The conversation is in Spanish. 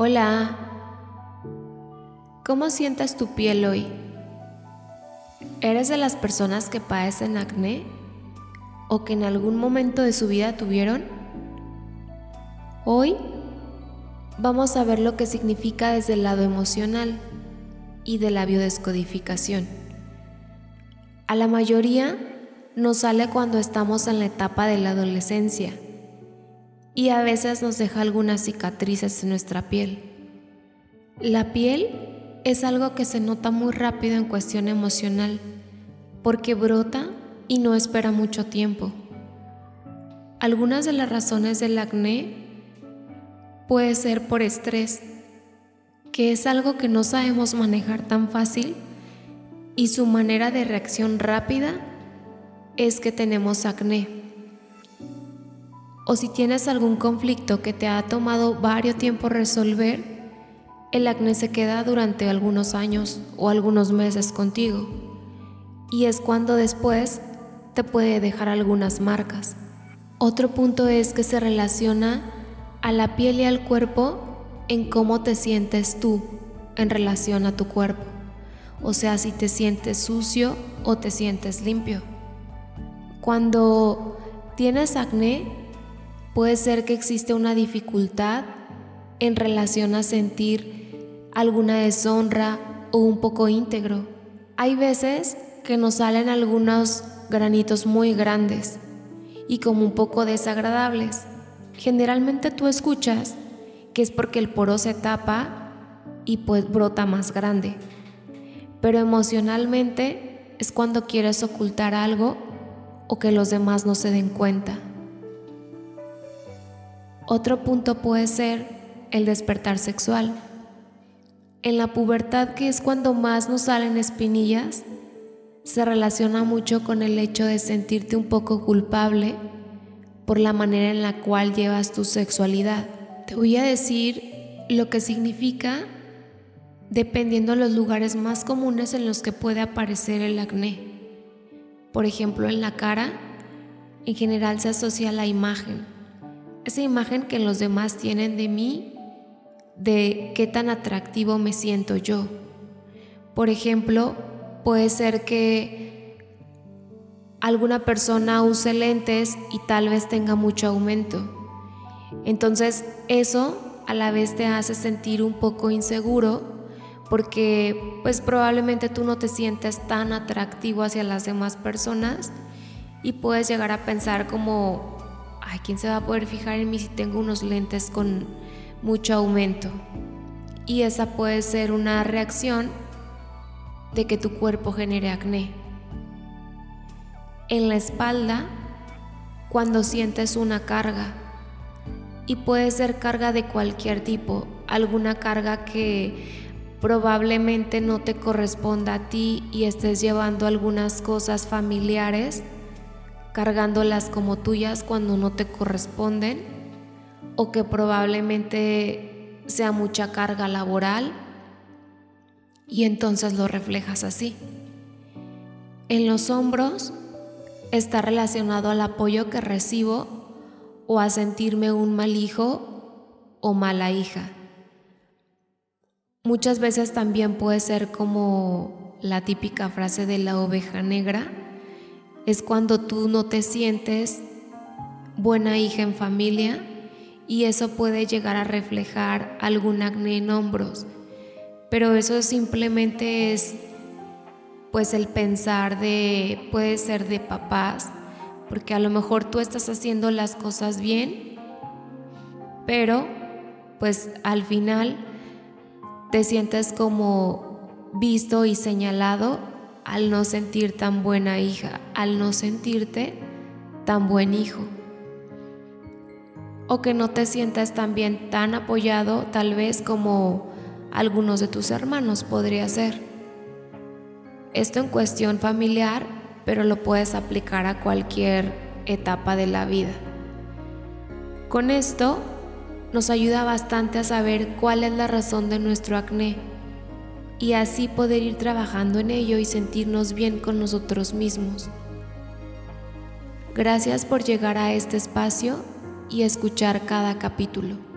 Hola, ¿cómo sientes tu piel hoy? ¿Eres de las personas que padecen acné o que en algún momento de su vida tuvieron? Hoy vamos a ver lo que significa desde el lado emocional y de la biodescodificación. A la mayoría nos sale cuando estamos en la etapa de la adolescencia y a veces nos deja algunas cicatrices en nuestra piel. La piel es algo que se nota muy rápido en cuestión emocional porque brota y no espera mucho tiempo. Algunas de las razones del acné puede ser por estrés, que es algo que no sabemos manejar tan fácil y su manera de reacción rápida es que tenemos acné o si tienes algún conflicto que te ha tomado varios tiempo resolver, el acné se queda durante algunos años o algunos meses contigo. Y es cuando después te puede dejar algunas marcas. Otro punto es que se relaciona a la piel y al cuerpo en cómo te sientes tú en relación a tu cuerpo. O sea, si te sientes sucio o te sientes limpio. Cuando tienes acné, Puede ser que existe una dificultad en relación a sentir alguna deshonra o un poco íntegro. Hay veces que nos salen algunos granitos muy grandes y como un poco desagradables. Generalmente tú escuchas que es porque el poro se tapa y pues brota más grande. Pero emocionalmente es cuando quieres ocultar algo o que los demás no se den cuenta. Otro punto puede ser el despertar sexual. En la pubertad, que es cuando más nos salen espinillas, se relaciona mucho con el hecho de sentirte un poco culpable por la manera en la cual llevas tu sexualidad. Te voy a decir lo que significa dependiendo de los lugares más comunes en los que puede aparecer el acné. Por ejemplo, en la cara, en general se asocia a la imagen esa imagen que los demás tienen de mí, de qué tan atractivo me siento yo. Por ejemplo, puede ser que alguna persona use lentes y tal vez tenga mucho aumento. Entonces eso a la vez te hace sentir un poco inseguro porque pues probablemente tú no te sientes tan atractivo hacia las demás personas y puedes llegar a pensar como ay, ¿quién se va a poder fijar en mí si tengo unos lentes con mucho aumento? Y esa puede ser una reacción de que tu cuerpo genere acné. En la espalda, cuando sientes una carga, y puede ser carga de cualquier tipo, alguna carga que probablemente no te corresponda a ti y estés llevando algunas cosas familiares cargándolas como tuyas cuando no te corresponden o que probablemente sea mucha carga laboral y entonces lo reflejas así. En los hombros está relacionado al apoyo que recibo o a sentirme un mal hijo o mala hija. Muchas veces también puede ser como la típica frase de la oveja negra, es cuando tú no te sientes buena hija en familia y eso puede llegar a reflejar algún acné en hombros. Pero eso simplemente es pues el pensar de, puede ser de papás, porque a lo mejor tú estás haciendo las cosas bien, pero pues al final te sientes como visto y señalado al no sentir tan buena hija, al no sentirte tan buen hijo. O que no te sientas también tan apoyado tal vez como algunos de tus hermanos podría ser. Esto en cuestión familiar, pero lo puedes aplicar a cualquier etapa de la vida. Con esto nos ayuda bastante a saber cuál es la razón de nuestro acné y así poder ir trabajando en ello y sentirnos bien con nosotros mismos. Gracias por llegar a este espacio y escuchar cada capítulo.